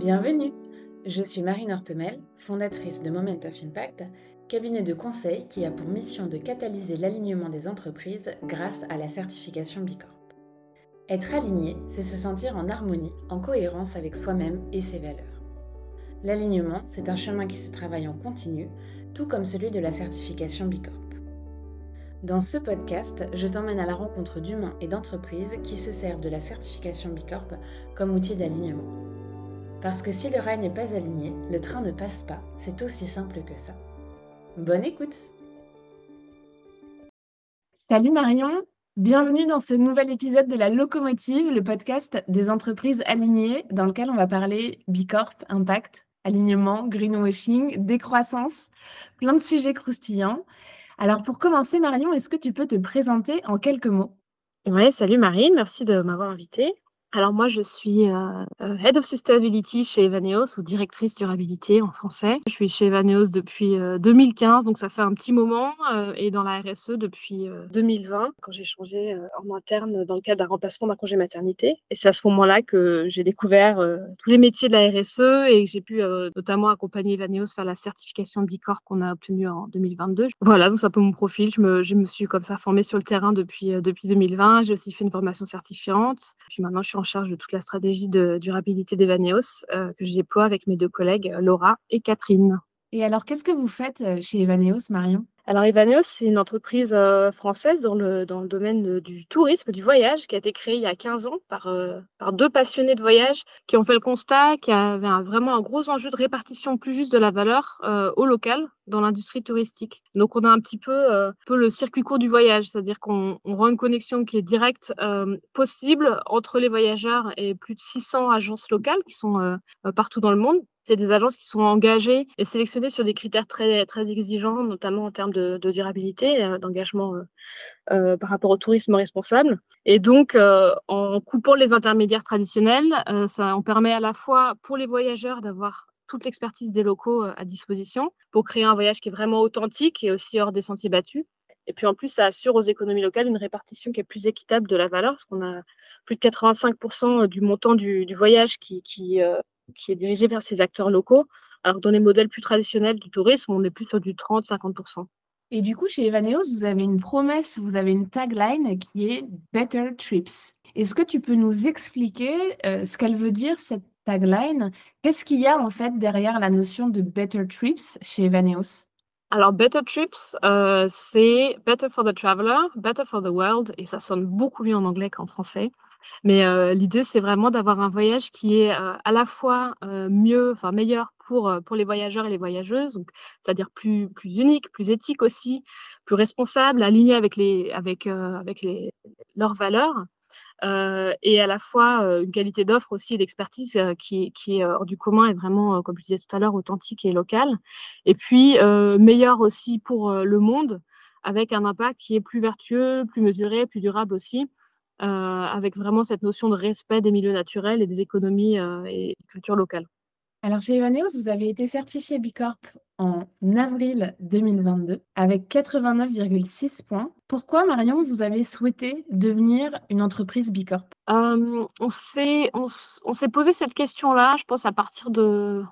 Bienvenue Je suis Marine Hortemel, fondatrice de Moment of Impact, cabinet de conseil qui a pour mission de catalyser l'alignement des entreprises grâce à la certification Bicorp. Être aligné, c'est se sentir en harmonie, en cohérence avec soi-même et ses valeurs. L'alignement, c'est un chemin qui se travaille en continu, tout comme celui de la certification Bicorp. Dans ce podcast, je t'emmène à la rencontre d'humains et d'entreprises qui se servent de la certification Bicorp comme outil d'alignement. Parce que si le rail n'est pas aligné, le train ne passe pas. C'est aussi simple que ça. Bonne écoute Salut Marion, bienvenue dans ce nouvel épisode de La Locomotive, le podcast des entreprises alignées, dans lequel on va parler Bicorp, impact, alignement, greenwashing, décroissance, plein de sujets croustillants. Alors pour commencer Marion, est-ce que tu peux te présenter en quelques mots? Oui, salut Marine, merci de m'avoir invitée. Alors moi, je suis euh, euh, Head of Sustainability chez Evaneos ou directrice durabilité en français. Je suis chez Evaneos depuis 2015, euh, donc ça fait un petit moment, et dans la RSE depuis 2020, quand j'ai changé en interne dans le cadre d'un remplacement d'un congé maternité. Et c'est à ce moment-là que j'ai découvert tous les métiers de la RSE et que j'ai pu notamment accompagner Evaneos faire la certification Bicorp qu'on a obtenue en 2022. Voilà, donc c'est un peu mon profil. Je me, suis comme ça formée sur le terrain depuis, depuis 2020. J'ai aussi fait une formation certifiante. Puis maintenant, je suis en charge de toute la stratégie de durabilité d'Evaneos euh, que je déploie avec mes deux collègues Laura et Catherine. Et alors, qu'est-ce que vous faites euh, chez Evaneos, Marion? Alors, Evaneos, c'est une entreprise euh, française dans le, domaine du tourisme, du voyage, qui a été créée il y a 15 ans par, par deux passionnés de voyage qui ont fait le constat qu'il y avait vraiment un gros enjeu de répartition plus juste de la valeur au local dans l'industrie touristique. Donc, on a un petit peu, peu le circuit court du voyage, c'est-à-dire qu'on rend une connexion qui est directe possible entre les voyageurs et plus de 600 agences locales qui sont partout dans le monde. C'est des agences qui sont engagées et sélectionnées sur des critères très, très exigeants, notamment en termes de, durabilité, euh, d'engagement euh, euh, par rapport au tourisme responsable. Et donc, en coupant les intermédiaires traditionnels, ça en permet à la fois pour les voyageurs d'avoir toute l'expertise des locaux à disposition pour créer un voyage qui est vraiment authentique et aussi hors des sentiers battus. Et puis en plus, ça assure aux économies locales une répartition qui est plus équitable de la valeur, parce qu'on a plus de 85% du montant du, voyage qui, qui, qui est dirigé vers ces acteurs locaux. Alors, dans les modèles plus traditionnels du tourisme, on est plus sur du 30-50%. Et du coup, chez Evaneos, vous avez une promesse, vous avez une tagline qui est Better Trips. Est-ce que tu peux nous expliquer euh, ce qu'elle veut dire, cette tagline? Qu'est-ce qu'il y a en fait derrière la notion de Better Trips chez Evaneos alors, Better Trips, euh, c'est Better for the Traveler, Better for the World, et ça sonne beaucoup mieux en anglais qu'en français. Mais l'idée, c'est vraiment d'avoir un voyage qui est à la fois mieux, enfin meilleur pour, pour les voyageurs et les voyageuses, c'est-à-dire plus, plus unique, plus éthique aussi, plus responsable, aligné avec, les, avec, avec leurs valeurs. et à la fois une qualité d'offre aussi et d'expertise qui, qui, est hors du commun et vraiment, comme je disais tout à l'heure, authentique et locale. Et puis, meilleur aussi pour le monde, avec un impact qui est plus vertueux, plus mesuré, plus durable aussi. Euh, avec vraiment cette notion de respect des milieux naturels et des économies euh, et cultures locales. Alors chez Evaneos, vous avez été certifié Bicorp en avril 2022 avec 89,6 points. Pourquoi, Marion, vous avez souhaité devenir une entreprise Bicorp? Euh, On s'est posé cette question-là, je pense, à partir de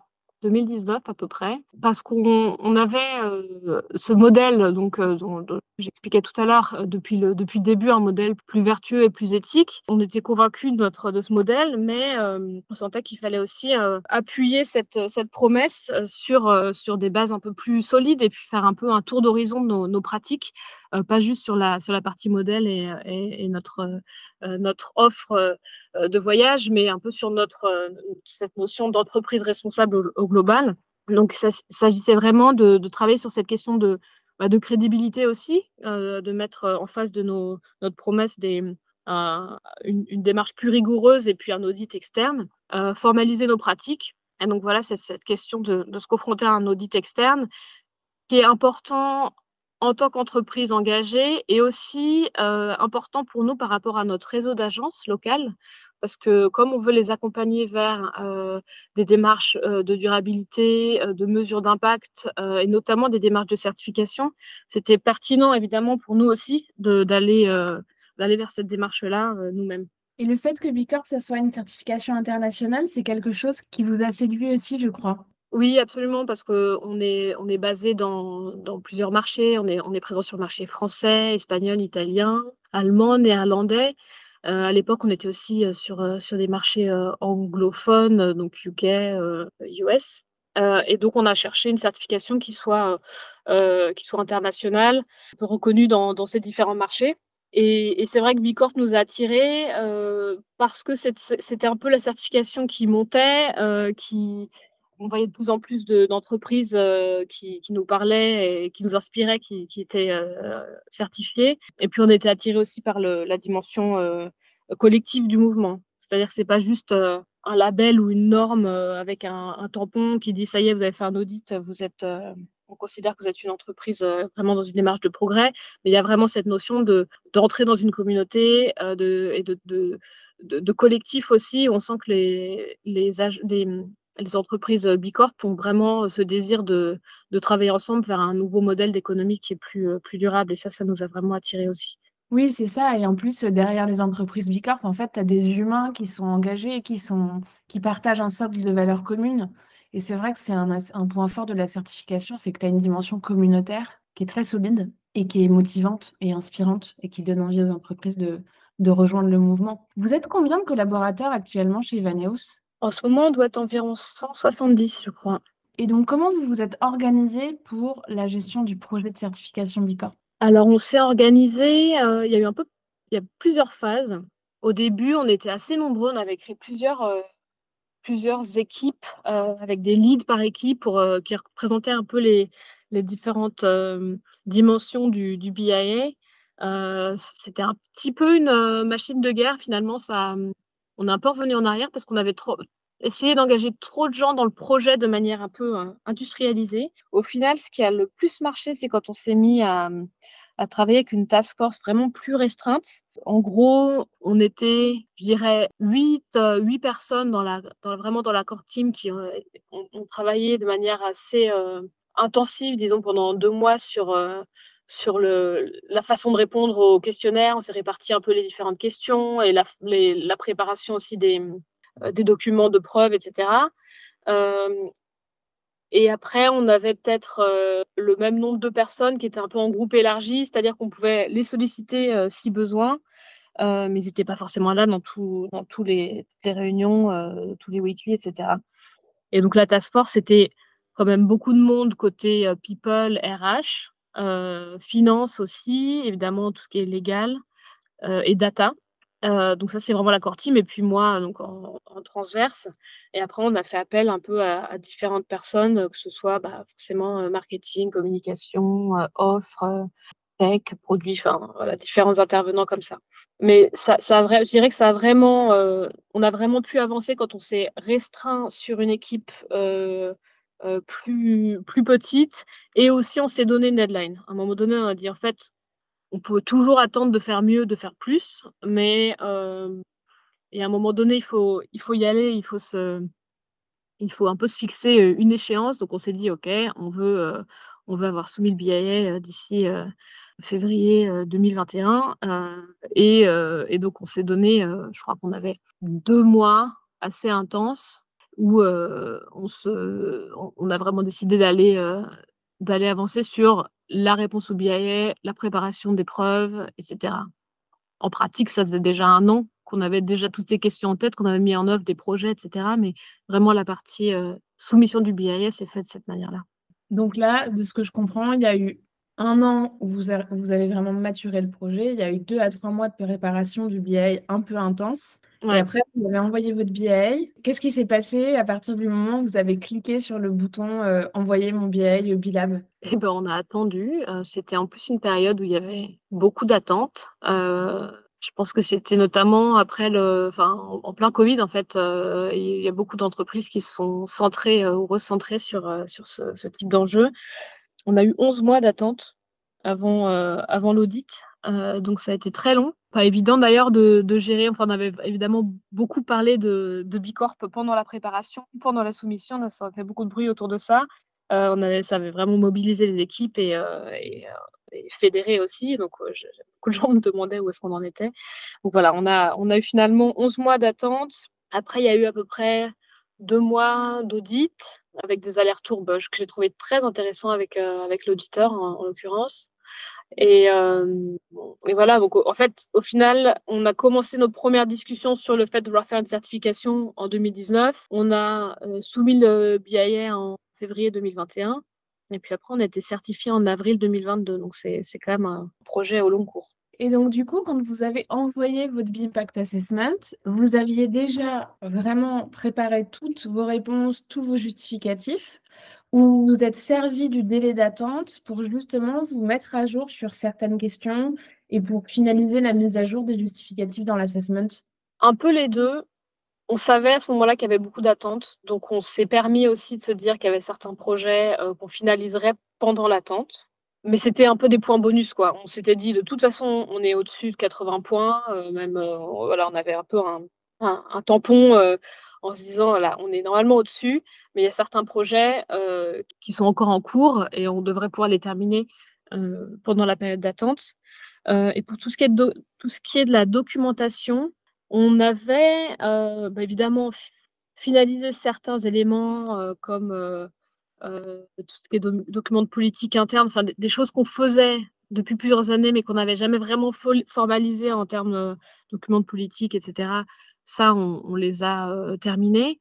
2019 à peu près, parce qu'on avait euh, ce modèle donc euh, dont, j'expliquais tout à l'heure euh, depuis le depuis le début un modèle plus vertueux et plus éthique. On était convaincus de notre de ce modèle, mais on sentait qu'il fallait aussi appuyer cette cette promesse sur sur des bases un peu plus solides et puis faire un peu un tour d'horizon de nos, pratiques pas juste sur la, sur la partie modèle et, et, notre, euh, notre offre euh, de voyage, mais un peu sur notre, cette notion d'entreprise responsable au, global. Donc, il s'agissait vraiment de, travailler sur cette question de, bah, de crédibilité aussi, de mettre en face de nos, notre promesse des, une, démarche plus rigoureuse et puis un audit externe, formaliser nos pratiques. Et donc voilà, cette, cette question de, se confronter à un audit externe qui est important en tant qu'entreprise engagée et aussi euh, important pour nous par rapport à notre réseau d'agences locales, parce que comme on veut les accompagner vers euh, des démarches euh, de durabilité, de mesures d'impact et notamment des démarches de certification, c'était pertinent évidemment pour nous aussi d'aller vers cette démarche-là nous-mêmes. Et le fait que Bicorp, ça soit une certification internationale, c'est quelque chose qui vous a séduit aussi, je crois. Oui, absolument, parce qu'on est, on est basé dans, dans plusieurs marchés. On est, on est présent sur le marché français, espagnol, italien, allemand, néerlandais. Euh, à l'époque, on était aussi euh, sur, euh, sur des marchés anglophones, donc UK, US. et donc, on a cherché une certification qui soit, qui soit internationale, reconnue dans, dans ces différents marchés. Et, et c'est vrai que Bicorp nous a attirés parce que c'était un peu la certification qui montait, qui, on voyait de plus en plus d'entreprises euh, qui, nous parlaient et qui nous inspiraient, qui, étaient euh, certifiées. Et puis on était attiré aussi par la dimension euh, collective du mouvement. C'est-à-dire que c'est pas juste un label ou une norme avec un, tampon qui dit ça y est, vous avez fait un audit, vous êtes, on considère que vous êtes une entreprise vraiment dans une démarche de progrès. Mais il y a vraiment cette notion de d'entrer dans une communauté et de, de, collectif aussi. On sent que les, les, les, les entreprises euh, Bicorp ont vraiment euh, ce désir de, travailler ensemble vers un nouveau modèle d'économie qui est plus, euh, plus durable. Et ça, ça nous a vraiment attirés aussi. Oui, c'est ça. Et en plus, derrière les entreprises Bicorp, en fait, tu as des humains qui sont engagés, qui, sont, qui partagent un socle de valeurs communes. Et c'est vrai que c'est un, point fort de la certification, c'est que tu as une dimension communautaire qui est très solide et qui est motivante et inspirante et qui donne envie aux entreprises de, de rejoindre le mouvement. Vous êtes combien de collaborateurs actuellement chez Ivaneos en ce moment, on doit être environ 170, je crois. Et donc, comment vous vous êtes organisé pour la gestion du projet de certification Bicorp Alors, on s'est organisé, euh, il y a eu un peu, il y a plusieurs phases. Au début, on était assez nombreux, on avait créé plusieurs, euh, plusieurs équipes euh, avec des leads par équipe pour, qui représentaient un peu les, les différentes dimensions du, du BIA. C'était un petit peu une machine de guerre, finalement, ça on est un peu revenu en arrière parce qu'on avait trop essayé d'engager trop de gens dans le projet de manière un peu euh, industrialisée. Au final, ce qui a le plus marché, c'est quand on s'est mis à, travailler avec une task force vraiment plus restreinte. En gros, on était, je dirais, huit, euh, huit personnes dans la, vraiment dans la core team qui euh, ont, travaillé de manière assez intensive, disons, pendant deux mois sur sur la façon de répondre aux questionnaires. On s'est réparti un peu les différentes questions et la, préparation aussi des, euh, documents de preuve, etc. Euh, et après, on avait peut-être euh, le même nombre de personnes qui étaient un peu en groupe élargi, c'est-à-dire qu'on pouvait les solliciter si besoin, mais ils n'étaient pas forcément là dans, tout, dans tous les, réunions, tous les weekly, etc. Et donc la task force, c'était quand même beaucoup de monde côté people, RH, finance aussi, évidemment tout ce qui est légal euh, et data. Euh, donc ça, c'est vraiment la core team. Et puis moi, donc en, transverse. Et après, on a fait appel un peu à, différentes personnes, que ce soit bah, forcément marketing, communication, offre, tech, produits, enfin différents intervenants comme ça. Mais ça, je dirais que ça a vraiment, on a vraiment pu avancer quand on s'est restreint sur une équipe euh, plus, plus petite. Et aussi, on s'est donné une deadline. À un moment donné, on a dit, en fait, on peut toujours attendre de faire mieux, de faire plus, mais euh, et à un moment donné, il faut, il faut y aller, il faut, se, il faut un peu se fixer euh, une échéance. Donc, on s'est dit, OK, on veut, on veut avoir soumis le BIA d'ici février 2021. Et, et, donc, on s'est donné, je crois qu'on avait deux mois assez intenses où on, a vraiment décidé d'aller d'aller avancer sur la réponse au BIA, la préparation des preuves, etc. En pratique, ça faisait déjà un an qu'on avait déjà toutes ces questions en tête, qu'on avait mis en œuvre des projets, etc. Mais vraiment, la partie soumission du BIA s'est faite de cette manière-là. Donc là, de ce que je comprends, il y a eu un an où vous, avez vraiment maturé le projet. Il y a eu deux à trois mois de préparation du BA un peu intense. Et après, vous avez envoyé votre BA. Qu'est-ce qui s'est passé à partir du moment où vous avez cliqué sur le bouton euh, Envoyer mon BA au Bilab eh ben, On a attendu. Euh, c'était en plus une période où il y avait beaucoup d'attentes. Euh, je pense que c'était notamment après le, enfin, en, plein Covid, en fait, il y a beaucoup d'entreprises qui sont centrées ou recentrées sur, sur ce, ce type d'enjeu on a eu 11 mois d'attente avant, euh, l'audit. Euh, donc ça a été très long. Pas évident d'ailleurs de, gérer. Enfin, on avait évidemment beaucoup parlé de, Bicorp pendant la préparation, pendant la soumission. Ça a fait beaucoup de bruit autour de ça. Euh, ça avait vraiment mobilisé les équipes et, fédéré aussi. Donc, beaucoup de gens me demandaient où est-ce qu'on en était. Donc voilà, on a, on a eu finalement 11 mois d'attente. Après, il y a eu à peu près deux mois d'audit avec des allers-retours que j'ai trouvé très intéressants avec, avec l'auditeur en l'occurrence. Et, euh, et, voilà, donc en fait, au final, on a commencé nos premières discussions sur le fait de vouloir faire une certification en 2019. On a euh, soumis le BIA en février 2021. Et puis après, on a été certifié en avril 2022. Donc c'est quand même un projet au long cours. Et donc, du coup, quand vous avez envoyé votre BIMPACT Assessment, vous aviez déjà vraiment préparé toutes vos réponses, tous vos justificatifs ou vous êtes servi du délai d'attente pour justement vous mettre à jour sur certaines questions et pour finaliser la mise à jour des justificatifs dans l'assessment? Un peu les deux. On savait à ce moment-là qu'il y avait beaucoup d'attentes, donc on s'est permis aussi de se dire qu'il y avait certains projets euh, qu'on finaliserait pendant l'attente. Mais c'était un peu des points bonus, quoi. On s'était dit, de toute façon, on est au-dessus de 80 points, euh, même, euh, voilà, on avait un peu un, tampon en se disant, voilà, on est normalement au-dessus, mais il y a certains projets euh, qui sont encore en cours et on devrait pouvoir les terminer euh, pendant la période d'attente. Euh, et pour tout ce, qui est de, tout ce qui est de la documentation, on avait bah, évidemment finalisé certains éléments comme tout ce qui est documents de politique interne, enfin des, choses qu'on faisait depuis plusieurs années, mais qu'on n'avait jamais vraiment formalisé en termes de documents de politique, etc. Ça, on, les a terminés.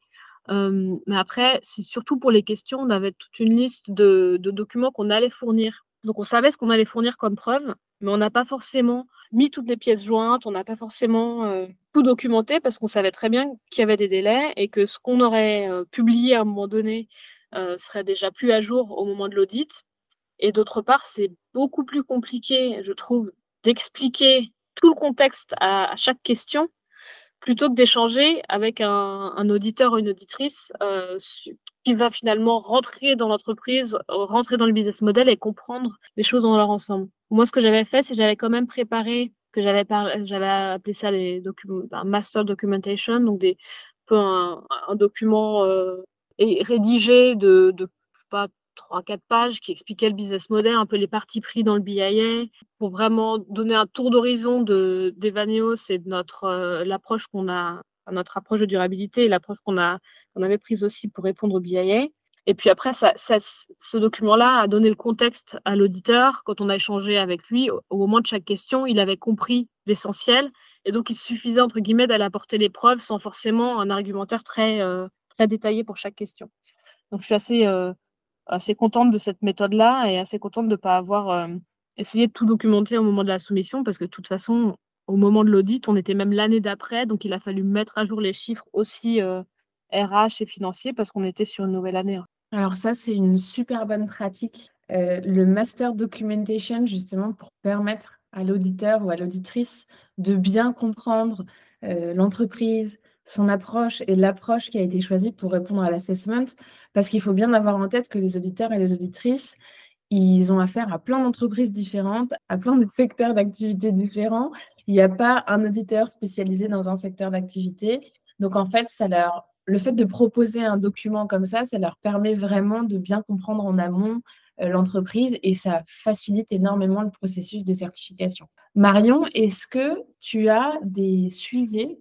mais après, c'est surtout pour les questions, on avait toute une liste de, documents qu'on allait fournir. Donc, on savait ce qu'on allait fournir comme preuve, mais on n'a pas forcément mis toutes les pièces jointes, on n'a pas forcément tout documenté parce qu'on savait très bien qu'il y avait des délais et que ce qu'on aurait publié à un moment donné serait déjà plus à jour au moment de l'audit. Et d'autre part, c'est beaucoup plus compliqué, je trouve, d'expliquer tout le contexte à chaque question plutôt que d'échanger avec un, auditeur ou une auditrice euh, qui va finalement rentrer dans l'entreprise, rentrer dans le business model et comprendre les choses dans leur ensemble. Moi, ce que j'avais fait, c'est que j'avais quand même préparé, que j'avais j'avais appelé ça les un master documentation, donc des, un, document euh, rédigé de, de pas trois, quatre pages qui expliquaient le business model, un peu les parties pris dans le BIA, pour vraiment donner un tour d'horizon de d'Evaneos et de notre euh, l'approche qu'on a, notre approche de durabilité et l'approche qu'on a qu'on avait prise aussi pour répondre au BIA. Et puis après, ça, ce document-là a donné le contexte à l'auditeur. Quand on a échangé avec lui, au, moment de chaque question, il avait compris l'essentiel. Et donc, il suffisait, entre guillemets, d'aller apporter les preuves sans forcément un argumentaire très, euh, très détaillé pour chaque question. Donc, je suis assez, euh, assez contente de cette méthode-là et assez contente de ne pas avoir euh, essayé de tout documenter au moment de la soumission parce que de toute façon, au moment de l'audit, on était même l'année d'après, donc il a fallu mettre à jour les chiffres aussi RH euh, et financiers parce qu'on était sur une nouvelle année. Hein. Alors ça, c'est une super bonne pratique. Le master documentation, justement, pour permettre à l'auditeur ou à l'auditrice de bien comprendre l'entreprise, son approche et l'approche qui a été choisie pour répondre à l'assessment, parce qu'il faut bien avoir en tête que les auditeurs et les auditrices, ils ont affaire à plein d'entreprises différentes, à plein de secteurs d'activité différents. Il n'y a pas un auditeur spécialisé dans un secteur d'activité. Donc, en fait, ça leur, le fait de proposer un document comme ça, ça leur permet vraiment de bien comprendre en amont euh, l'entreprise et ça facilite énormément le processus de certification. Marion, est-ce que tu as des sujets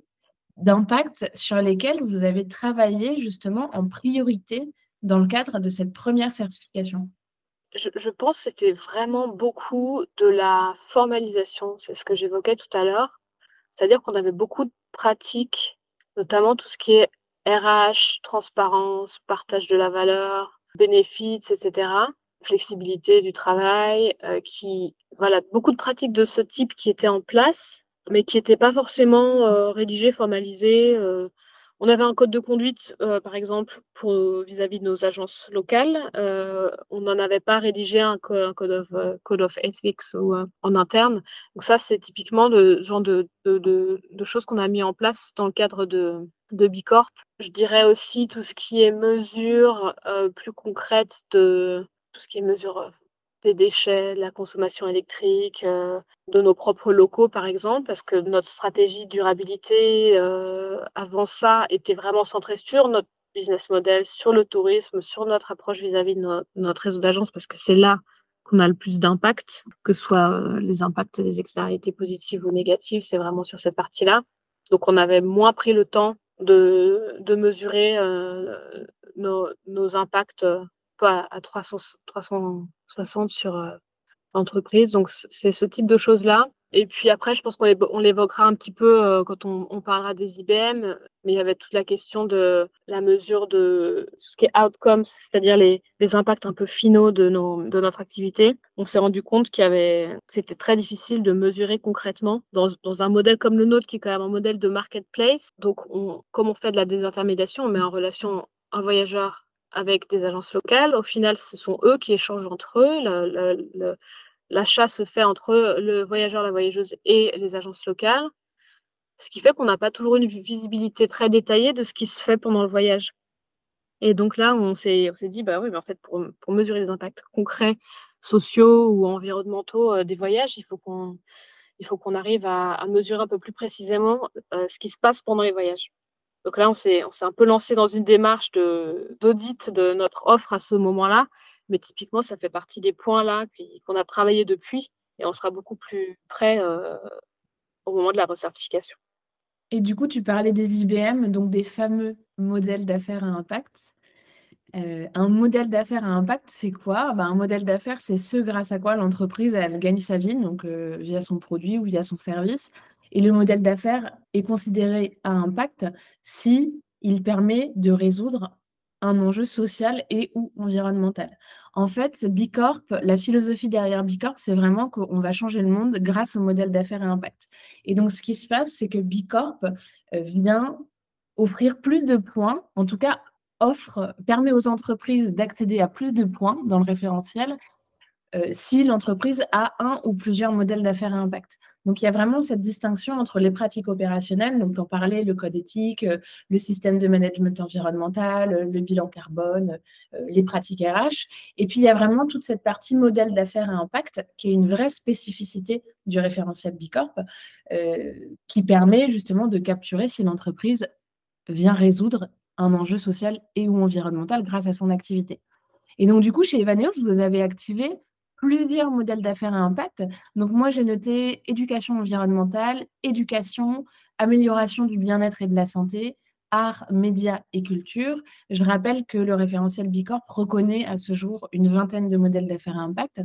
d'impact sur lesquels vous avez travaillé justement en priorité dans le cadre de cette première certification? Je, pense que c'était vraiment beaucoup de la formalisation, c'est ce que j'évoquais tout à l'heure. C'est-à-dire qu'on avait beaucoup de pratiques, notamment tout ce qui est RH, transparence, partage de la valeur, bénéfices, etc. Flexibilité du travail, euh, qui, voilà, beaucoup de pratiques de ce type qui étaient en place, mais qui n'étaient pas forcément euh, rédigées, formalisées. Euh, on avait un code de conduite, euh, par exemple, vis-à-vis de nos agences locales. On n'en avait pas rédigé un, code, of, ethics ou, en interne. Donc ça, c'est typiquement le genre de, choses qu'on a mis en place dans le cadre de, de Bicorp. Je dirais aussi tout ce qui est mesure plus concrète de tout ce qui est mesure des déchets, de la consommation électrique, euh, de nos propres locaux, par exemple, parce que notre stratégie durabilité, euh, avant ça, était vraiment centrée sur notre business model, sur le tourisme, sur notre approche vis-à-vis de notre réseau d'agences, parce que c'est là qu'on a le plus d'impact, que ce soit les impacts des externalités positives ou négatives, c'est vraiment sur cette partie-là. Donc on avait moins pris le temps de, de mesurer nos, impacts pas à 300, 360 sur l'entreprise. Donc c'est ce type de choses-là. Et puis après, je pense qu'on l'évoquera un petit peu euh, quand on, parlera des IBM, mais il y avait toute la question de la mesure de ce qui est outcomes, c'est-à-dire les, impacts un peu finaux de, de notre activité. On s'est rendu compte qu'il y avait, c'était très difficile de mesurer concrètement dans, un modèle comme le nôtre, qui est quand même un modèle de marketplace. Donc, on, comme on fait de la désintermédiation, on met en relation un voyageur avec des agences locales. Au final, ce sont eux qui échangent entre eux. l'achat se fait entre le voyageur, la voyageuse et les agences locales, ce qui fait qu'on n'a pas toujours une visibilité très détaillée de ce qui se fait pendant le voyage. Et donc là, on s'est dit, bah oui, fait, pour, mesurer les impacts concrets, sociaux ou environnementaux euh, des voyages, il faut qu'on il faut qu'on arrive à, mesurer un peu plus précisément euh, ce qui se passe pendant les voyages. Donc là, on s'est un peu lancé dans une démarche d'audit de notre offre à ce moment-là, mais typiquement, ça fait partie des points là qu'on a travaillé depuis et on sera beaucoup plus prêt euh, au moment de la recertification. Et du coup, tu parlais des IBM, donc des fameux modèles d'affaires à impact. Euh, un modèle d'affaires à impact, c'est quoi? Ben, Un modèle d'affaires, c'est ce grâce à quoi l'entreprise elle gagne sa vie, donc euh, via son produit ou via son service. Et le modèle d'affaires est considéré à impact si il permet de résoudre un enjeu social et ou environnemental. En fait, Bicorp, la philosophie derrière Bicorp, c'est vraiment qu'on va changer le monde grâce au modèle d'affaires et impact. Et donc, ce qui se passe, c'est que Bicorp euh, vient offrir plus de points, en tout cas offre, permet aux entreprises d'accéder à plus de points dans le référentiel euh, si l'entreprise a un ou plusieurs modèles d'affaires à impact. Donc, il y a vraiment cette distinction entre les pratiques opérationnelles, donc on parlait le code éthique, euh, le système de management environnemental, euh, le bilan carbone, les pratiques RH. Et puis, il y a vraiment toute cette partie modèle d'affaires à impact, qui est une vraie spécificité du référentiel Bicorp, qui permet justement de capturer si l'entreprise vient résoudre un enjeu social et ou environnemental grâce à son activité. Et donc, du coup, chez Evaneos, vous avez activé plusieurs modèles d'affaires à impact. Donc moi, j'ai noté éducation environnementale, éducation, amélioration du bien-être et de la santé, art, médias et culture. Je rappelle que le référentiel Bicorp reconnaît à ce jour une vingtaine de modèles d'affaires à impact.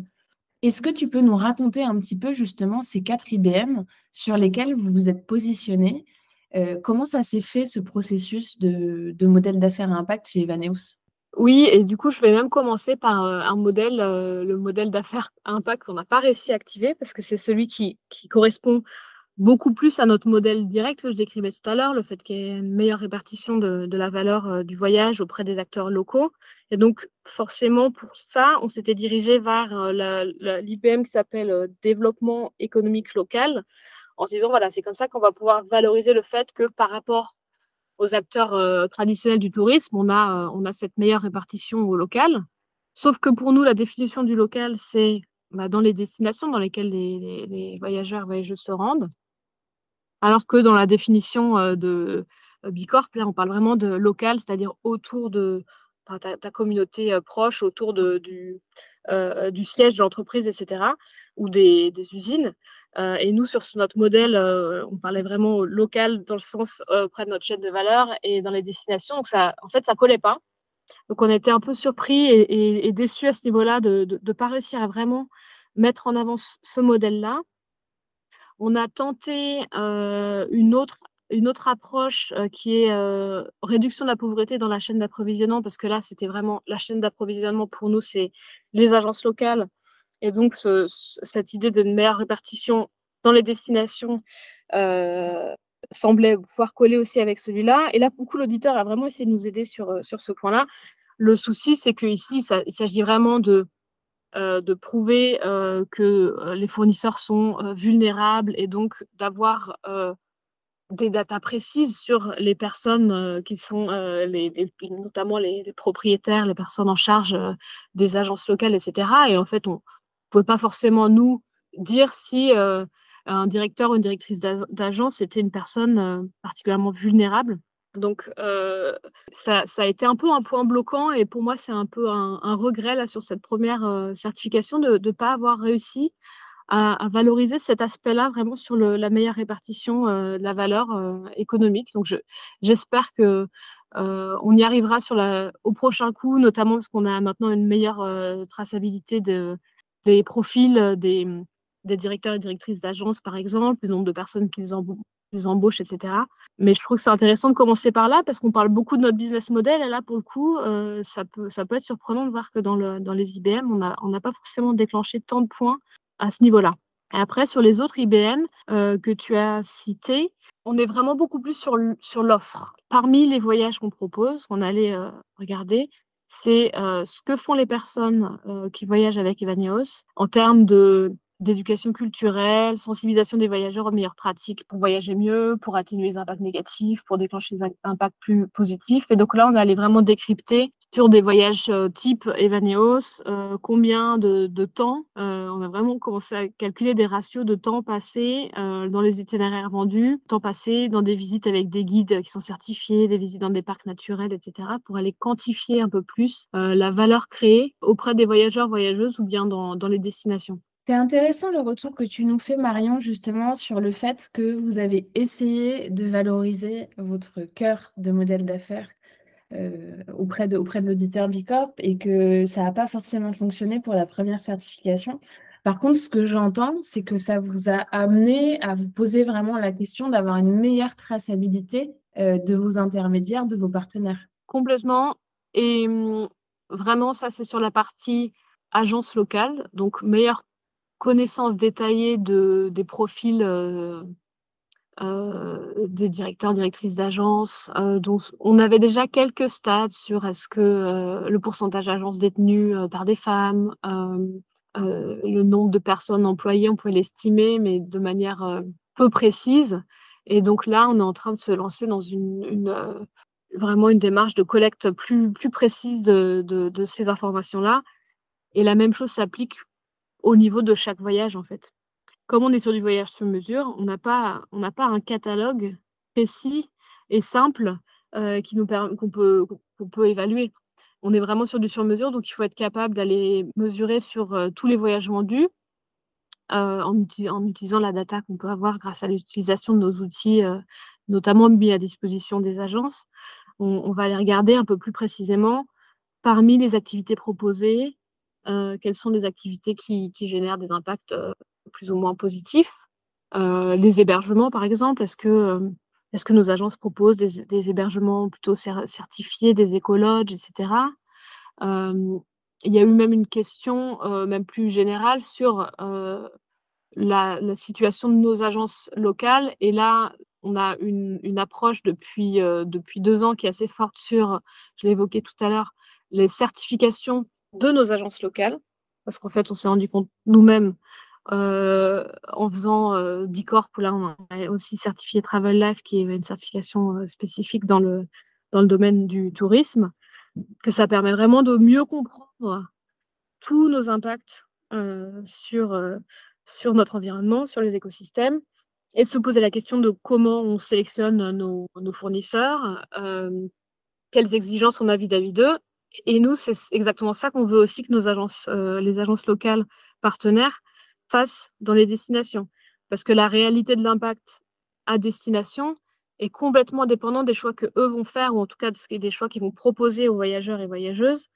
Est-ce que tu peux nous raconter un petit peu justement ces quatre IBM sur lesquels vous vous êtes positionné euh, Comment ça s'est fait ce processus de, de modèle d'affaires à impact chez Evaneus oui, et du coup, je vais même commencer par euh, un modèle, euh, le modèle d'affaires impact qu'on n'a pas réussi à activer parce que c'est celui qui, correspond beaucoup plus à notre modèle direct que je décrivais tout à l'heure, le fait qu'il y ait une meilleure répartition de, la valeur euh, du voyage auprès des acteurs locaux. Et donc, forcément, pour ça, on s'était dirigé vers l'IPM qui s'appelle Développement économique local, en se disant, voilà, c'est comme ça qu'on va pouvoir valoriser le fait que par rapport aux acteurs euh, traditionnels du tourisme, on a, euh, on a cette meilleure répartition au local. Sauf que pour nous, la définition du local, c'est bah, dans les destinations dans lesquelles les, les, voyageurs, voyageuses se rendent. Alors que dans la définition euh, de Bicorp, là, on parle vraiment de local, c'est-à-dire autour de ta, communauté proche, autour du, siège de l'entreprise, etc., ou des usines. Euh, et nous, sur notre modèle, euh, on parlait vraiment local dans le sens euh, près de notre chaîne de valeur et dans les destinations. Donc, ça, en fait, ça collait pas. Donc, on était un peu surpris et, déçus à ce niveau-là de ne pas réussir à vraiment mettre en avant ce modèle-là. On a tenté une autre approche qui est réduction de la pauvreté dans la chaîne d'approvisionnement, parce que là, c'était vraiment la chaîne d'approvisionnement pour nous, c'est les agences locales et donc, cette idée d'une meilleure répartition dans les destinations euh, semblait pouvoir coller aussi avec celui-là. Et là, beaucoup l'auditeur a vraiment essayé de nous aider sur, euh, sur ce point-là. Le souci, c'est qu'ici, il s'agit vraiment de, euh, de prouver que les fournisseurs sont vulnérables et donc d'avoir des datas précises sur les personnes qui sont les, notamment les, les, propriétaires, les personnes en charge des agences locales, etc. Et en fait, on, pouvait pas forcément nous dire si euh, un directeur ou une directrice d'agence était une personne euh, particulièrement vulnérable. Donc, ça, a été un peu un point bloquant et pour moi, c'est un peu un, regret là, sur cette première certification de ne pas avoir réussi à, valoriser cet aspect-là vraiment sur la meilleure répartition de la valeur économique. Donc, j'espère que on y arrivera au prochain coup, notamment parce qu'on a maintenant une meilleure traçabilité de, des profils des, des directeurs et directrices d'agences, par exemple, le nombre de personnes qu'ils les embauches, etc. Mais je trouve que c'est intéressant de commencer par là parce qu'on parle beaucoup de notre business model. Et là, pour le coup, euh, ça, peut, ça peut être surprenant de voir que dans, le, dans les IBM, on n'a on pas forcément déclenché tant de points à ce niveau-là. Et après, sur les autres IBM euh, que tu as cités, on est vraiment beaucoup plus sur, l'offre. Parmi les voyages qu'on propose, qu'on allait euh, regarder, c'est ce que font les personnes qui voyagent avec Evanios en termes de d'éducation culturelle, sensibilisation des voyageurs aux meilleures pratiques pour voyager mieux, pour atténuer les impacts négatifs, pour déclencher des impacts plus positifs. Et donc là, on allait vraiment décrypter sur des voyages euh, type Evaneos, euh, combien de, temps. Euh, on a vraiment commencé à calculer des ratios de temps passé dans les itinéraires vendus, temps passé dans des visites avec des guides qui sont certifiés, des visites dans des parcs naturels, etc., pour aller quantifier un peu plus la valeur créée auprès des voyageurs, voyageuses ou bien dans les destinations. C'est intéressant le retour que tu nous fais, Marion, justement, sur le fait que vous avez essayé de valoriser votre cœur de modèle d'affaires euh, auprès de, auprès de l'auditeur Bicorp et que ça n'a pas forcément fonctionné pour la première certification. Par contre, ce que j'entends, c'est que ça vous a amené à vous poser vraiment la question d'avoir une meilleure traçabilité euh, de vos intermédiaires, de vos partenaires. Complètement. Et hum, vraiment, ça, c'est sur la partie agence locale, donc meilleure connaissance détaillée de, des profils euh, euh, des directeurs, directrices d'agence. Euh, donc, on avait déjà quelques stats sur est-ce que le pourcentage d'agences détenues par des femmes, le nombre de personnes employées, on pouvait l'estimer, mais de manière peu précise. Et donc là, on est en train de se lancer dans une, vraiment une démarche de collecte plus, plus précise de ces informations-là. Et la même chose s'applique au niveau de chaque voyage, en fait. Comme on est sur du voyage sur mesure, on n'a pas, pas un catalogue précis et simple euh, qui nous qu'on peut, qu'on peut évaluer. On est vraiment sur du sur-mesure, donc il faut être capable d'aller mesurer sur euh, tous les voyages vendus euh, en, utilisant la data qu'on peut avoir grâce à l'utilisation de nos outils, notamment mis à disposition des agences. On, va aller regarder un peu plus précisément parmi les activités proposées, quelles sont les activités qui, génèrent des impacts euh, plus ou moins positifs? Euh, les hébergements, par exemple, est-ce que, nos agences proposent des, hébergements plutôt certifiés, des écologes, etc. il y a eu même une question, même plus générale, sur la, situation de nos agences locales. Et là, on a une, approche depuis, depuis deux ans qui est assez forte sur, je évoqué tout à l'heure, les certifications de nos agences locales, parce qu'en fait, on s'est rendu compte nous-mêmes euh, en faisant euh, Bicorp, où là, on a aussi certifié Travel Life, qui est une certification euh, spécifique dans le, dans le domaine du tourisme, que ça permet vraiment de mieux comprendre tous nos impacts sur, sur notre environnement, sur les écosystèmes, et de se poser la question de comment on sélectionne nos, nos fournisseurs, quelles exigences on a vis-à-vis d'eux, et nous, c'est exactement ça qu'on veut aussi que nos agences, euh, les agences locales partenaires fassent dans les destinations. Parce que la réalité de l'impact à destination est complètement dépendante des choix que eux vont faire, ou en tout cas des choix qu'ils vont proposer aux voyageurs et voyageuses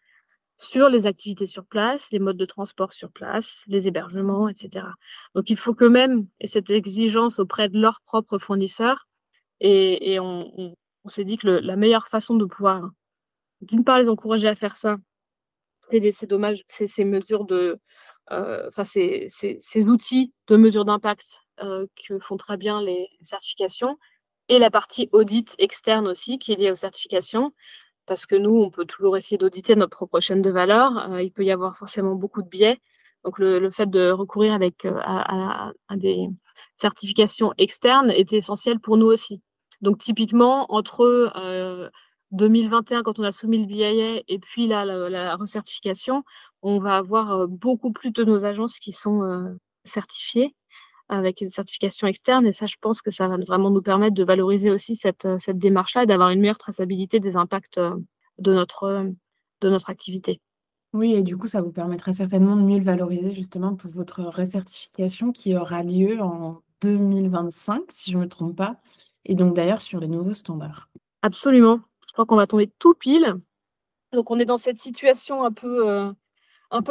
sur les activités sur place, les modes de transport sur place, les hébergements, etc. Donc il faut que même et cette exigence auprès de leurs propres fournisseurs. Et, on, s'est dit que la meilleure façon de pouvoir d'une part, les encourager à faire ça, c'est dommage, ces mesures de, euh, enfin, ces, outils de mesure d'impact euh, que font très bien les certifications, et la partie audit externe aussi qui est liée aux certifications, parce que nous, on peut toujours essayer d'auditer notre propre chaîne de valeur. Euh, il peut y avoir forcément beaucoup de biais. Donc, le, fait de recourir avec, à, des certifications externes était essentiel pour nous aussi. Donc, typiquement, entre 2021, quand on a soumis le BIA et puis là, la, recertification, on va avoir beaucoup plus de nos agences qui sont certifiées. avec une certification externe. Et ça, je pense que ça va vraiment nous permettre de valoriser aussi cette, cette démarche-là et d'avoir une meilleure traçabilité des impacts de notre, de notre activité. Oui, et du coup, ça vous permettra certainement de mieux le valoriser justement pour votre recertification qui aura lieu en 2025, si je ne me trompe pas, et donc d'ailleurs sur les nouveaux standards. Absolument. Je crois qu'on va tomber tout pile. Donc on est dans cette situation un peu, euh,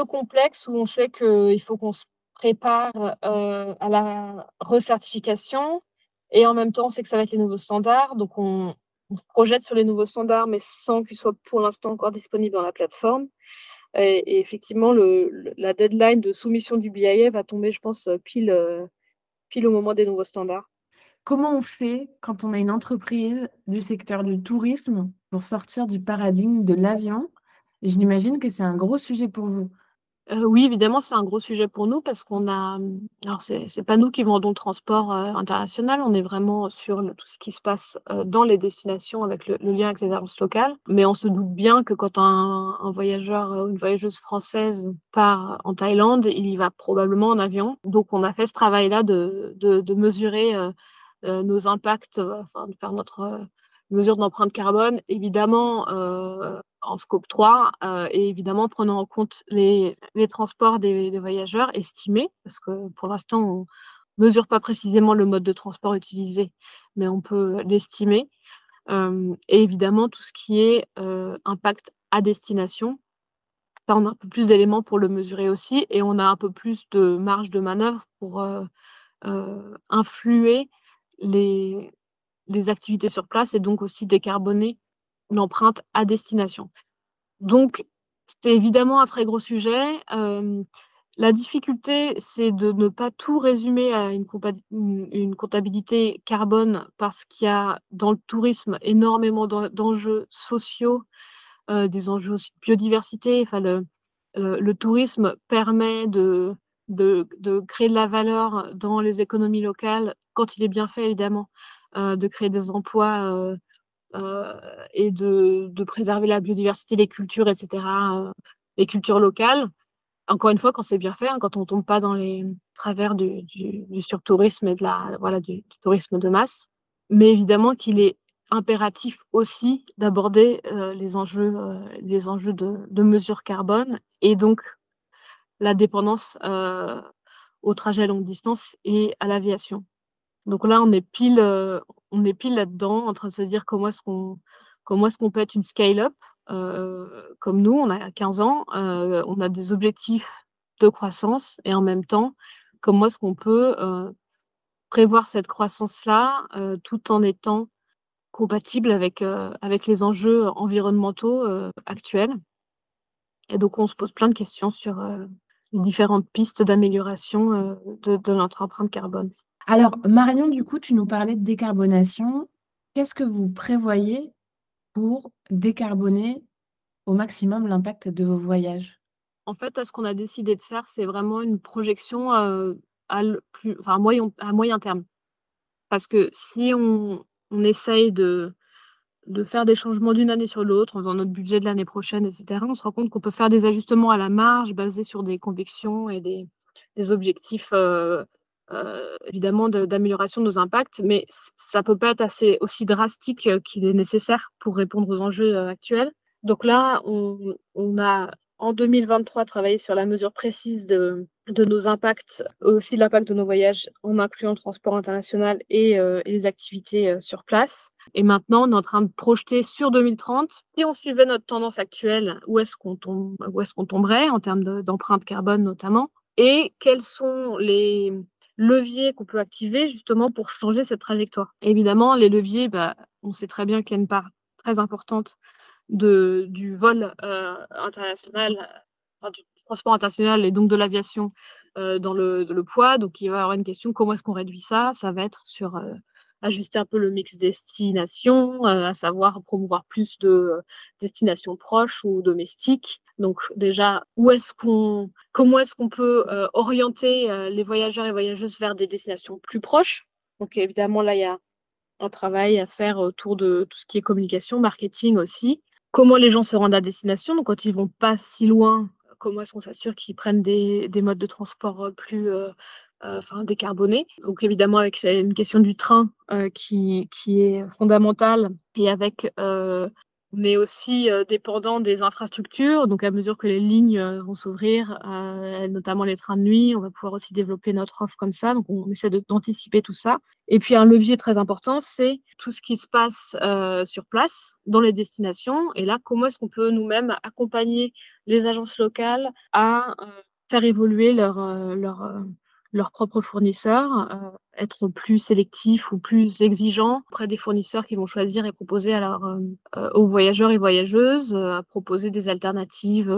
complexe où on sait qu'il faut qu'on se prépare euh, à la recertification et en même temps on sait que ça va être les nouveaux standards. Donc on, se projette sur les nouveaux standards mais sans qu'ils soient pour l'instant encore disponibles dans la plateforme. Et, effectivement, la deadline de soumission du BIA va tomber, je pense, pile, euh, pile au moment des nouveaux standards. Comment on fait quand on a une entreprise du secteur du tourisme pour sortir du paradigme de l'avion? J'imagine que c'est un gros sujet pour vous oui, évidemment, c'est un gros sujet pour nous parce qu'on a, mmh, alors c'est c'est pas nous qui vendons le transport, international. On est vraiment sur tout ce qui se passe, dans les destinations avec le lien avec les agences locales. Mais on se doute bien que quand un un voyageur, ou une voyageuse française part en Thaïlande, il y va probablement en avion. Donc on a fait ce travail-là de de de mesurer, nos impacts, enfin de faire notre, mesure d'empreinte carbone, évidemment, en scope 3 euh, et évidemment prenant en compte les, les transports des, voyageurs estimés, parce que pour l'instant, on ne mesure pas précisément le mode de transport utilisé, mais on peut l'estimer. Euh, et évidemment, tout ce qui est euh, impact à destination, ça, on a un peu plus d'éléments pour le mesurer aussi, et on a un peu plus de marge de manœuvre pour influer les, activités sur place et donc aussi décarboner l'empreinte à destination. Donc, c'est évidemment un très gros sujet. la difficulté, c'est de ne pas tout résumer à une, comptabilité carbone parce qu'il y a dans le tourisme énormément d'enjeux sociaux, des enjeux aussi de biodiversité. Le, tourisme permet de, créer de la valeur dans les économies locales, quand il est bien fait, évidemment, de créer des emplois euh, et de, préserver la biodiversité, les cultures, etc., euh, les cultures locales. Encore une fois, quand c'est bien fait, hein, quand on ne tombe pas dans les travers du, surtourisme et de la, voilà, du, tourisme de masse. Mais évidemment qu'il est impératif aussi d'aborder euh, les enjeux, euh, les enjeux de, mesure carbone et donc la dépendance euh, au trajet à longue distance et à l'aviation. Donc là, on est pile, euh, on est pile là-dedans, en train de se dire comment est-ce qu'on comment est-ce qu'on peut être une scale-up euh, comme nous, on a 15 ans, euh, on a des objectifs de croissance et en même temps, comment est-ce qu'on peut prévoir cette croissance-là tout en étant compatible avec, avec les enjeux environnementaux actuels. Et donc, on se pose plein de questions sur les différentes pistes d'amélioration de, de notre empreinte carbone. Alors, Marion, du coup, tu nous parlais de décarbonation. Qu'est-ce que vous prévoyez pour décarboner au maximum l'impact de vos voyages? En fait, ce qu'on a décidé de faire, c'est vraiment une projection moyen, à moyen terme. Parce que si on, essaye de, faire des changements d'une année sur l'autre, dans notre budget de l'année prochaine, etc., on se rend compte qu'on peut faire des ajustements à la marge basés sur des convictions et des, des objectifs euh, euh, évidemment d'amélioration de, nos impacts, mais ça peut pas être assez aussi drastique qu'il est nécessaire pour répondre aux enjeux euh, actuels. Donc là, on, a en 2023 travaillé sur la mesure précise de, nos impacts, aussi l'impact de nos voyages en incluant le transport international et, euh, les activités euh, sur place. Et maintenant, on est en train de projeter sur 2030. Si on suivait notre tendance actuelle, où est-ce qu'on tombe, où est-ce qu'on tomberait en termes d'empreinte carbone notamment, et quels sont les, leviers qu'on peut activer justement pour changer cette trajectoire. évidemment, les leviers, bah, on sait très bien qu'il y a une part très importante du vol euh, international, enfin, du transport international et donc de l'aviation euh, dans le, poids. Donc, il va y avoir une question comment est-ce qu'on réduit ça? Ça va être sur euh, ajuster un peu le mix destination, euh, à savoir promouvoir plus de euh, destinations proches ou domestiques. Donc déjà, où est-ce qu'on, comment est-ce qu'on peut euh, orienter les voyageurs et voyageuses vers des destinations plus proches? Donc évidemment, là, il y a un travail à faire autour de tout ce qui est communication, marketing aussi. Comment les gens se rendent à destination? Donc quand ils vont pas si loin, comment est-ce qu'on s'assure qu'ils prennent des, des, modes de transport plus, enfin décarboné. Donc évidemment avec une question du train qui, qui est fondamentale et avec on est aussi dépendant des infrastructures, donc à mesure que les lignes vont s'ouvrir, notamment les trains de nuit, on va pouvoir aussi développer notre offre comme ça. Donc on essaie d'anticiper tout ça. Et puis un levier très important, c'est tout ce qui se passe sur place, dans les destinations. Et là, comment est-ce qu'on peut nous-mêmes accompagner les agences locales à faire évoluer leur, leur, leurs propres fournisseurs, euh, être plus sélectif ou plus exigeant auprès des fournisseurs qui vont choisir et proposer alors, euh, euh, aux voyageurs et voyageuses, à proposer des alternatives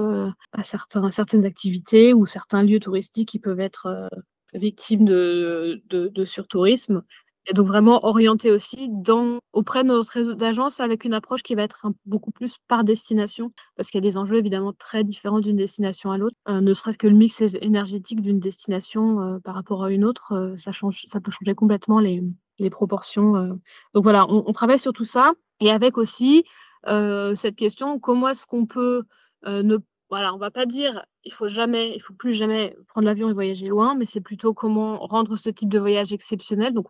à, certaines activités ou certains lieux touristiques qui peuvent être victimes de surtourisme. Et donc vraiment orienté aussi auprès de notre réseau d'agences avec une approche qui va être beaucoup plus par destination, parce qu'il y a des enjeux évidemment très différents d'une destination à l'autre. Euh, ne serait-ce que le mix énergétique d'une destination euh, par rapport à une autre, euh, ça, change, ça peut changer complètement les, proportions. Donc voilà, on, travaille sur tout ça, et avec aussi cette question, comment est-ce qu'on peut ne voilà, on va pas dire il faut jamais, il faut plus jamais prendre l'avion et voyager loin, mais c'est plutôt comment rendre ce type de voyage exceptionnel, donc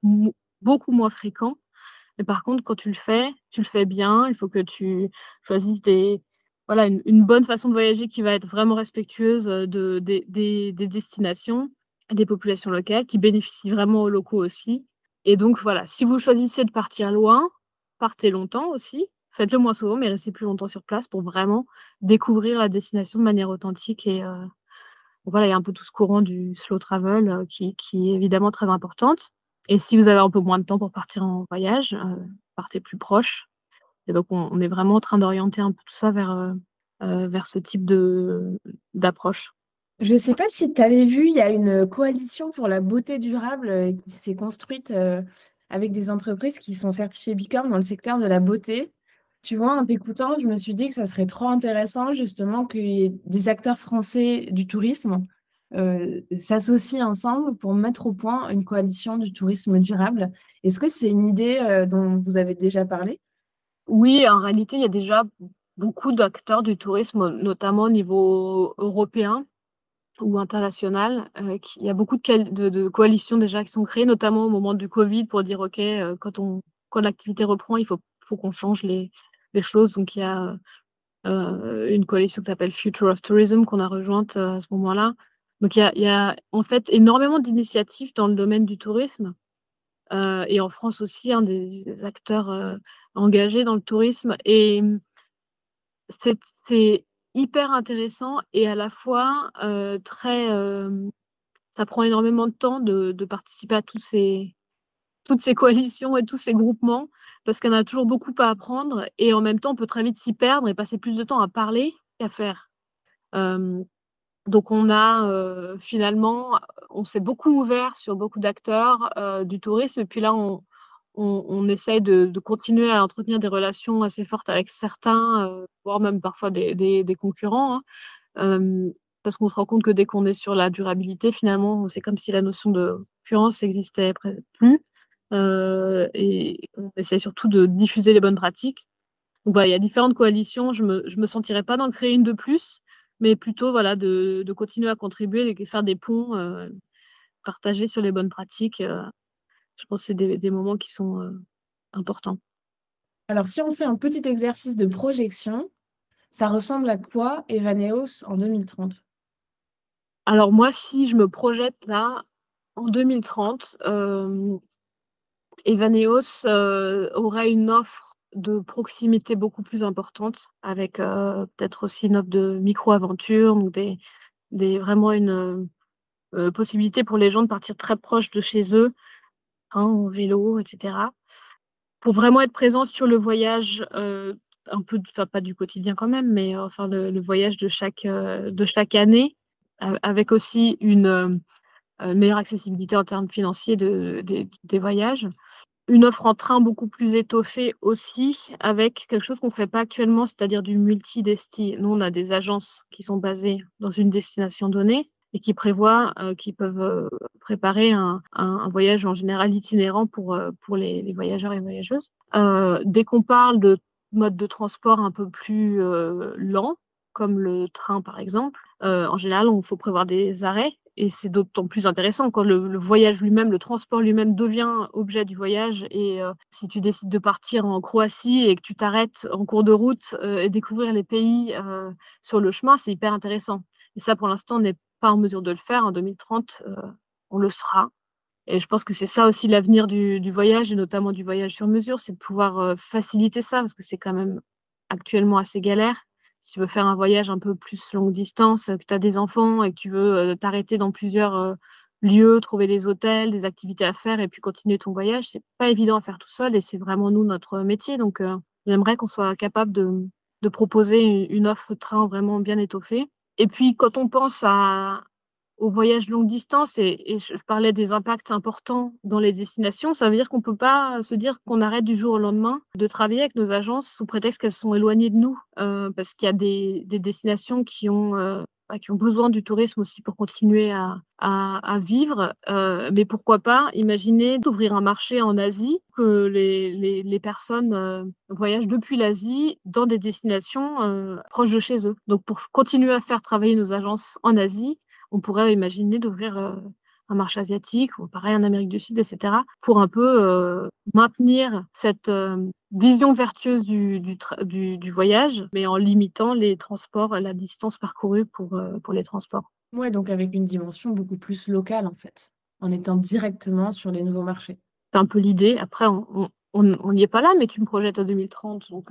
beaucoup moins fréquent. Mais par contre, quand tu le fais, tu le fais bien. Il faut que tu choisisses des, voilà, une, bonne façon de voyager qui va être vraiment respectueuse de, des, des, destinations, des populations locales, qui bénéficient vraiment aux locaux aussi. Et donc, voilà, si vous choisissez de partir loin, partez longtemps aussi. Faites-le moins souvent, mais restez plus longtemps sur place pour vraiment découvrir la destination de manière authentique. Et euh, voilà, il y a un peu tout ce courant du slow travel euh, qui, qui, est évidemment très importante. Et si vous avez un peu moins de temps pour partir en voyage, euh, partez plus proche. Et donc, on, est vraiment en train d'orienter un peu tout ça vers, euh, euh, vers ce type d'approche. Je ne sais pas si tu avais vu, il y a une coalition pour la beauté durable qui s'est construite avec des entreprises qui sont certifiées Bicorp dans le secteur de la beauté. Tu vois, en t'écoutant, je me suis dit que ça serait trop intéressant justement qu'il y ait des acteurs français du tourisme euh, s'associent ensemble pour mettre au point une coalition du tourisme durable. Est-ce que c'est une idée euh, dont vous avez déjà parlé? Oui, en réalité, il y a déjà beaucoup d'acteurs du tourisme, notamment au niveau européen ou international. Euh, il y a beaucoup de, coalitions déjà qui sont créées, notamment au moment du Covid, pour dire, OK, quand, l'activité reprend, il faut, faut qu'on change les, les, choses. Donc, il y a une coalition qui s'appelle Future of Tourism qu'on a rejointe à ce moment-là, donc il y a, en fait énormément d'initiatives dans le domaine du tourisme euh, et en France aussi, hein, des, acteurs euh, engagés dans le tourisme. Et c'est hyper intéressant et à la fois euh, très. ça prend énormément de temps de, participer à ces, toutes ces coalitions et tous ces groupements parce qu'on a toujours beaucoup à apprendre et en même temps on peut très vite s'y perdre et passer plus de temps à parler qu'à faire. Donc on a euh, finalement, on s'est beaucoup ouvert sur beaucoup d'acteurs euh, du tourisme et puis là on, on, essaye de, continuer à entretenir des relations assez fortes avec certains, euh, voire même parfois des, concurrents, hein. parce qu'on se rend compte que dès qu'on est sur la durabilité, finalement, c'est comme si la notion de concurrence n'existait plus. et on essaie surtout de diffuser les bonnes pratiques. Il y a différentes coalitions. Je ne je me sentirais pas d'en créer une de plus mais plutôt voilà, de, de, continuer à contribuer et faire des ponts, euh, partager sur les bonnes pratiques. Euh, je pense que c'est des, des, moments qui sont euh, importants. Alors, si on fait un petit exercice de projection, ça ressemble à quoi Evaneos en 2030 Alors, moi, si je me projette là, en 2030, Evaneos aurait une offre de proximité beaucoup plus importante, avec euh, peut-être aussi une offre de micro-aventure, ou des, des, vraiment une euh, euh, possibilité pour les gens de partir très proche de chez eux, hein, en vélo, etc. Pour vraiment être présent sur le voyage, un peu, pas du quotidien quand même, mais enfin le, voyage de chaque, de chaque année, avec aussi une meilleure accessibilité en termes financiers de, des voyages une offre en train beaucoup plus étoffée aussi, avec quelque chose qu'on ne fait pas actuellement, c'est-à-dire du multi-desti. Nous, on a des agences qui sont basées dans une destination donnée et qui prévoient, euh, qui peuvent euh, préparer un, voyage en général itinérant pour, euh, les, voyageurs et voyageuses. dès qu'on parle de mode de transport un peu plus lent, comme le train par exemple, en général, il faut prévoir des arrêts et c'est d'autant plus intéressant quand le, voyage lui-même, le transport lui-même devient objet du voyage. Et euh, si tu décides de partir en Croatie et que tu t'arrêtes en cours de route euh, et découvrir les pays euh, sur le chemin, c'est hyper intéressant. Et ça, pour l'instant, on n'est pas en mesure de le faire. En 2030, on le sera. Et je pense que c'est ça aussi l'avenir du, du, voyage, et notamment du voyage sur mesure, c'est de pouvoir faciliter ça, parce que c'est quand même actuellement assez galère si tu veux faire un voyage un peu plus longue distance, que tu as des enfants et que tu veux euh, t'arrêter dans plusieurs euh, lieux, trouver des hôtels, des activités à faire et puis continuer ton voyage, c'est pas évident à faire tout seul et c'est vraiment nous notre métier. Donc euh, j'aimerais qu'on soit capable de, proposer une, une offre train vraiment bien étoffée. Et puis quand on pense à, au voyage longue distance, et, je parlais des impacts importants dans les destinations, ça veut dire qu'on ne peut pas se dire qu'on arrête du jour au lendemain de travailler avec nos agences sous prétexte qu'elles sont éloignées de nous, euh, parce qu'il y a des, destinations qui ont, euh, bah, qui ont besoin du tourisme aussi pour continuer à, à, vivre. Euh, mais pourquoi pas imaginer d'ouvrir un marché en Asie, que les, les, les personnes voyagent depuis l'Asie dans des destinations proches de chez eux. Donc pour continuer à faire travailler nos agences en Asie, on pourrait imaginer d'ouvrir euh, un marché asiatique ou pareil en Amérique du Sud, etc., pour un peu euh, maintenir cette euh, vision vertueuse du, du, voyage, mais en limitant les transports, la distance parcourue pour, pour les transports. Ouais, donc avec une dimension beaucoup plus locale en fait, en étant directement sur les nouveaux marchés. C'est un peu l'idée. Après, on n'y est pas là, mais tu me projettes à 2030, donc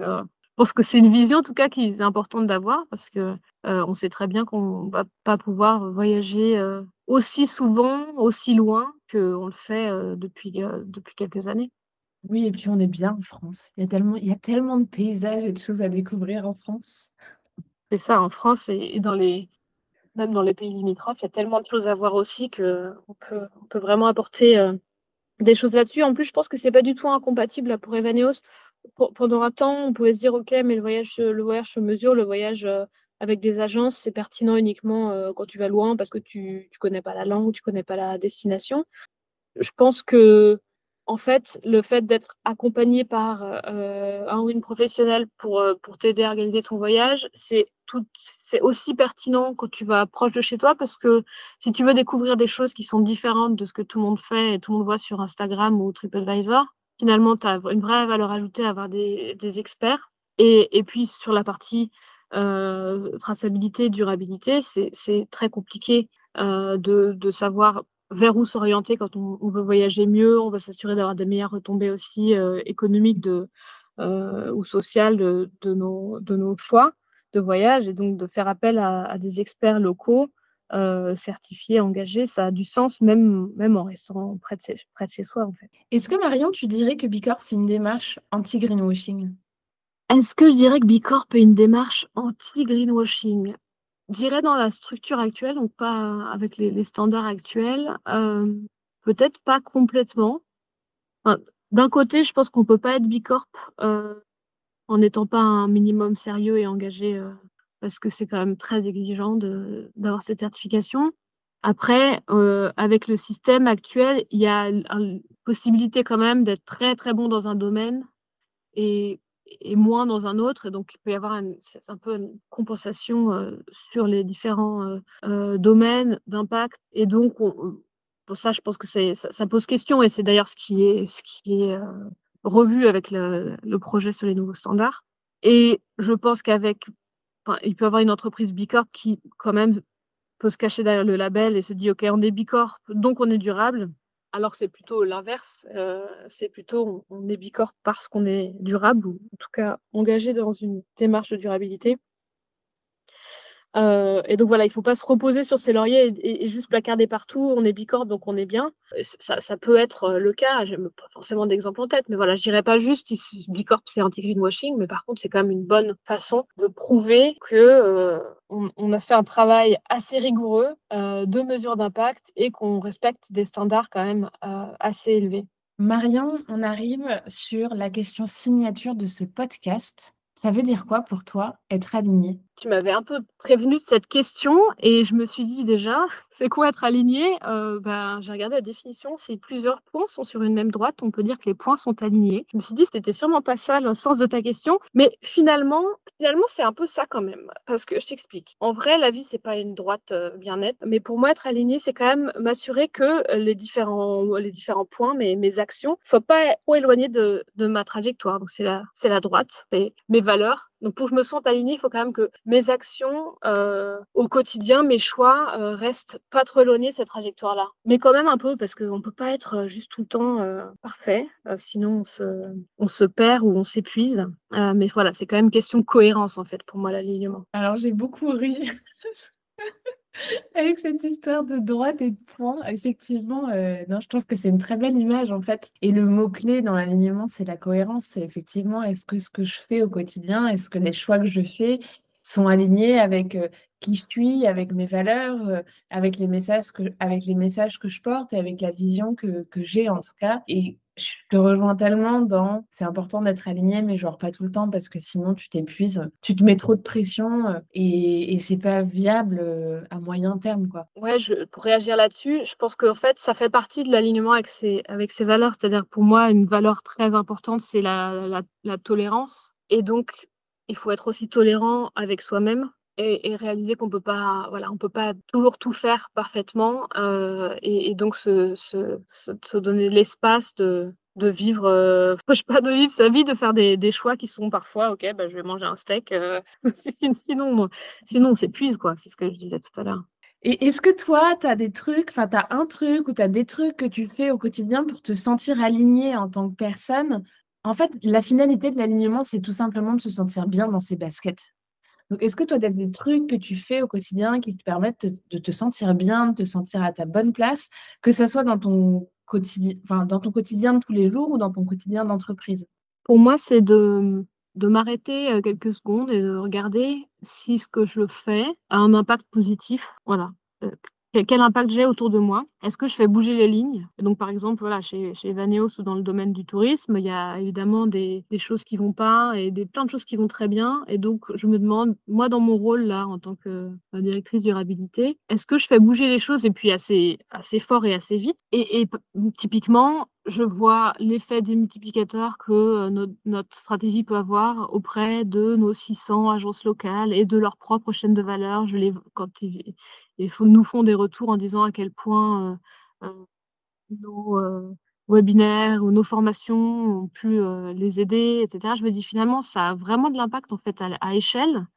pense que c'est une vision en tout cas qui est importante d'avoir parce que euh, on sait très bien qu'on va pas pouvoir voyager euh, aussi souvent, aussi loin qu'on le fait euh, depuis, depuis quelques années. Oui, et puis on est bien en France. Il y a tellement, il y a tellement de paysages et de choses à découvrir en France. C'est ça, en France et, dans les, même dans les pays limitrophes, il y a tellement de choses à voir aussi qu'on peut, on peut vraiment apporter des choses là-dessus. En plus, je pense que c'est pas du tout incompatible pour Evaneos pendant un temps, on pouvait se dire, OK, mais le voyage, sur mesure, le voyage euh, avec des agences, c'est pertinent uniquement euh, quand tu vas loin parce que tu ne connais pas la langue, tu connais pas la destination. Je pense que, en fait, le fait d'être accompagné par euh, un ou une professionnelle pour, pour t'aider à organiser ton voyage, c'est c'est aussi pertinent quand tu vas proche de chez toi parce que si tu veux découvrir des choses qui sont différentes de ce que tout le monde fait et tout le monde voit sur Instagram ou TripAdvisor, finalement, tu as une vraie valeur ajoutée à avoir des, experts. Et, puis, sur la partie euh, traçabilité, durabilité, c'est très compliqué euh, de, savoir vers où s'orienter quand on, veut voyager mieux. On veut s'assurer d'avoir des meilleures retombées aussi euh, économiques ou sociales de nos choix de voyage et donc de faire appel à des experts locaux euh, certifié, engagé, ça a du sens même, même en restant près de, chez, près de chez soi en fait. Est-ce que Marion, tu dirais que Bicorp c'est une démarche anti-greenwashing? Est-ce que je dirais que Bicorp est une démarche anti-greenwashing? Je dirais dans la structure actuelle, donc pas avec les, standards actuels, euh, peut-être pas complètement. D'un côté, je pense qu'on peut pas être Bicorp euh, en n'étant pas un minimum sérieux et engagé parce que c'est quand même très exigeant d'avoir cette certification. Après, euh, avec le système actuel, il y a une possibilité quand même d'être très très bon dans un domaine et, et, moins dans un autre. Et donc, il peut y avoir un peu une compensation euh, sur les différents euh, domaines d'impact. Et donc, pour ça, je pense que ça, ça, pose question. Et c'est d'ailleurs ce qui est, ce qui est revu avec le projet sur les nouveaux standards. Et je pense qu'avec il peut y avoir une entreprise Bicorp qui, quand même, peut se cacher derrière le label et se dit, OK, on est Bicorp, donc on est durable. Alors c'est plutôt l'inverse. Euh, c'est plutôt, on, est Bicorp parce qu'on est durable, ou en tout cas engagé dans une démarche de durabilité. Euh, et donc voilà, il ne faut pas se reposer sur ses lauriers et, juste placarder partout. On est bicorp, donc on est bien. Ça, peut être euh, le cas. J'ai pas forcément d'exemple en tête, mais voilà, je dirais pas juste bicorp c'est anti-greenwashing, mais par contre c'est quand même une bonne façon de prouver que euh, on, a fait un travail assez rigoureux de mesure d'impact et qu'on respecte des standards quand même assez élevés. Marion, on arrive sur la question signature de ce podcast. Ça veut dire quoi pour toi être aligné? Tu m'avais un peu prévenu de cette question et je me suis dit déjà, c'est quoi être aligné? Euh, ben, J'ai regardé la définition, si plusieurs points sont sur une même droite, on peut dire que les points sont alignés. Je me suis dit, c'était sûrement pas ça le sens de ta question, mais finalement, finalement c'est un peu ça quand même, parce que je t'explique. En vrai, la vie, c'est pas une droite euh, bien nette, mais pour moi, être aligné, c'est quand même m'assurer que les différents, les différents points, mes, mes actions, soient pas trop éloignés de, de ma trajectoire. Donc, c'est la, c'est la droite, et mes valeurs, donc pour que je me sente alignée, il faut quand même que mes actions euh, au quotidien, mes choix euh, restent pas trop éloignés de cette trajectoire-là. Mais quand même un peu, parce qu'on ne peut pas être euh, juste tout le temps parfait, sinon on se, on se perd ou on s'épuise. mais voilà, c'est quand même question de cohérence en fait pour moi l'alignement. Alors j'ai beaucoup ri. Avec cette histoire de droite et de point, effectivement, euh, je trouve que c'est une très belle image en fait. Et le mot-clé dans l'alignement, c'est la cohérence. C'est effectivement, est-ce que ce que je fais au quotidien, est-ce que les choix que je fais sont alignés avec euh, qui je suis, avec mes valeurs, euh, avec les messages que, avec les messages que je porte et avec la vision que, j'ai en tout cas. Je te rejoins tellement dans c'est important d'être aligné, mais genre pas tout le temps parce que sinon tu t'épuises, tu te mets trop de pression euh, et, et c'est pas viable euh, à moyen terme. quoi. Ouais, je, pour réagir là-dessus, je pense qu'en fait ça fait partie de l'alignement avec ses, valeurs. C'est-à-dire pour moi, une valeur très importante, c'est la, la tolérance. Et donc, il faut être aussi tolérant avec soi-même et, réaliser qu'on peut pas, voilà, on peut pas toujours tout faire parfaitement euh, et, donc se, donner l'espace de, de vivre, euh, je pas, de vivre sa vie, de faire des, des choix qui sont parfois, ok, bah, je vais manger un steak, euh, sinon, sinon on s'épuise, quoi. C'est ce que je disais tout à l'heure. Et est-ce que toi, tu as des trucs, enfin, tu as un truc ou tu as des trucs que tu fais au quotidien pour te sentir aligné en tant que personne? En fait, la finalité de l'alignement, c'est tout simplement de se sentir bien dans ses baskets. Est-ce que toi, tu as des trucs que tu fais au quotidien qui te permettent de, te sentir bien, de te sentir à ta bonne place, que ce soit dans ton, quotidien, dans ton quotidien de tous les jours ou dans ton quotidien d'entreprise? Pour moi, c'est de, de m'arrêter euh, quelques secondes et de regarder si ce que je fais a un impact positif. Voilà. Quel impact j'ai autour de moi? Est-ce que je fais bouger les lignes? Donc, par exemple, voilà, chez, chez Vaneos ou dans le domaine du tourisme, il y a évidemment des, choses qui vont pas et des, plein de choses qui vont très bien. Et donc, je me demande, moi, dans mon rôle là, en tant que euh, directrice durabilité, est-ce que je fais bouger les choses et puis assez, fort et assez vite? Et, typiquement, je vois l'effet des multiplicateurs que euh, notre, notre, stratégie peut avoir auprès de nos 600 agences locales et de leur propre chaîne de valeur. Je les, quand ils, ils nous font des retours en disant à quel point euh, euh, nos webinaires ou nos formations ont pu les aider, etc. Je me dis finalement, ça a vraiment de l'impact en fait à, échelle.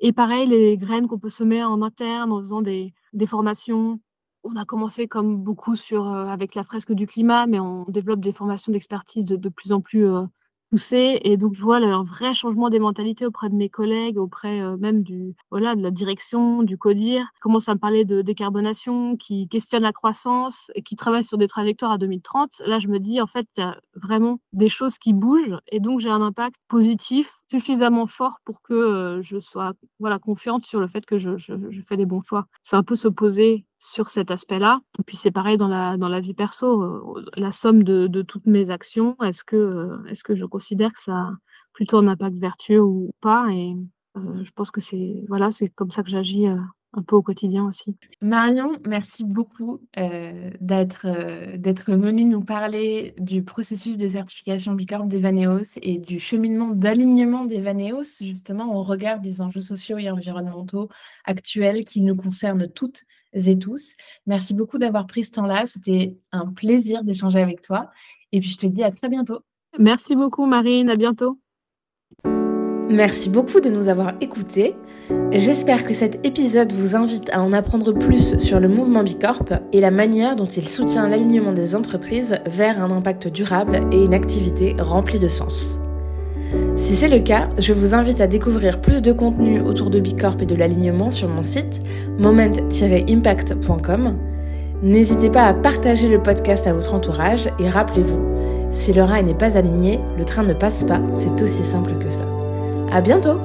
Et pareil, les graines qu'on peut semer en interne en faisant des, des formations on a commencé comme beaucoup sur, avec la fresque du climat, mais on développe des formations d'expertise de, de, plus en plus et donc je vois un vrai changement des mentalités auprès de mes collègues, auprès euh, même du voilà de la direction, du CODIR, qui commencent à me parler de décarbonation, qui questionnent la croissance et qui travaillent sur des trajectoires à 2030. Là, je me dis en fait il y a vraiment des choses qui bougent et donc j'ai un impact positif suffisamment fort pour que euh, je sois voilà confiante sur le fait que je, je, fais des bons choix. C'est un peu se poser sur cet aspect-là. Et puis c'est pareil dans la, dans la vie perso, euh, la somme de, de toutes mes actions, est-ce que, euh, est-ce que je considère que ça a plutôt un impact vertueux ou pas? Et je pense que c'est voilà, c'est comme ça que j'agis un peu au quotidien aussi. Marion, merci beaucoup euh, d'être euh, d'être venue nous parler du processus de certification Bicorp d'Evaneos et du cheminement d'alignement d'Evaneos, justement au regard des enjeux sociaux et environnementaux actuels qui nous concernent toutes et tous. Merci beaucoup d'avoir pris ce temps-là. C'était un plaisir d'échanger avec toi. Et puis je te dis à très bientôt. Merci beaucoup Marine, à bientôt. Merci beaucoup de nous avoir écoutés. J'espère que cet épisode vous invite à en apprendre plus sur le mouvement Bicorp et la manière dont il soutient l'alignement des entreprises vers un impact durable et une activité remplie de sens. Si c'est le cas, je vous invite à découvrir plus de contenu autour de Bicorp et de l'alignement sur mon site moment-impact.com. N'hésitez pas à partager le podcast à votre entourage et rappelez-vous, si le rail n'est pas aligné, le train ne passe pas, c'est aussi simple que ça. À bientôt!